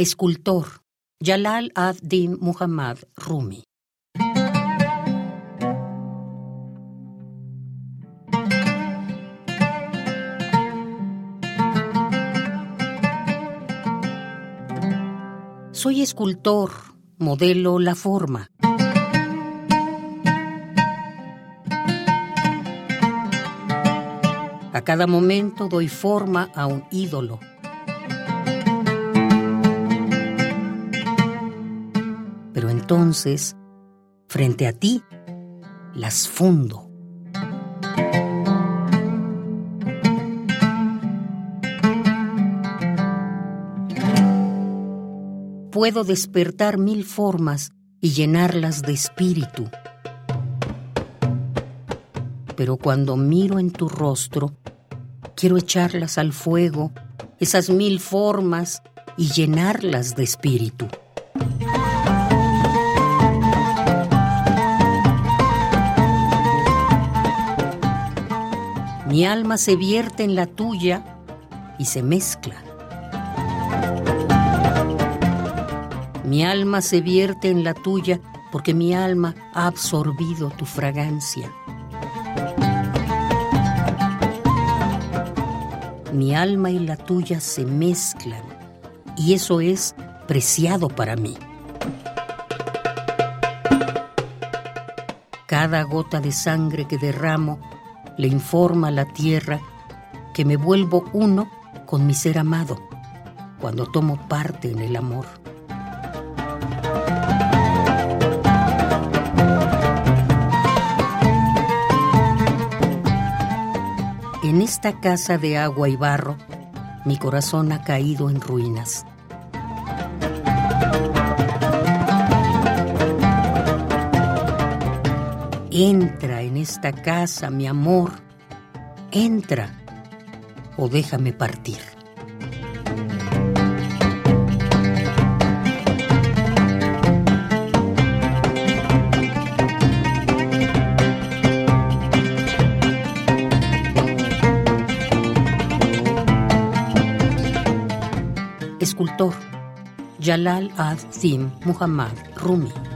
Escultor Jalal ad-Din Muhammad Rumi. Soy escultor, modelo la forma. A cada momento doy forma a un ídolo. Pero entonces, frente a ti, las fundo. Puedo despertar mil formas y llenarlas de espíritu. Pero cuando miro en tu rostro, quiero echarlas al fuego, esas mil formas, y llenarlas de espíritu. Mi alma se vierte en la tuya y se mezcla. Mi alma se vierte en la tuya porque mi alma ha absorbido tu fragancia. Mi alma y la tuya se mezclan y eso es preciado para mí. Cada gota de sangre que derramo le informa a la tierra que me vuelvo uno con mi ser amado cuando tomo parte en el amor. En esta casa de agua y barro, mi corazón ha caído en ruinas. Entra en esta casa, mi amor. Entra o déjame partir. Escultor Jalal ad-Din Muhammad Rumi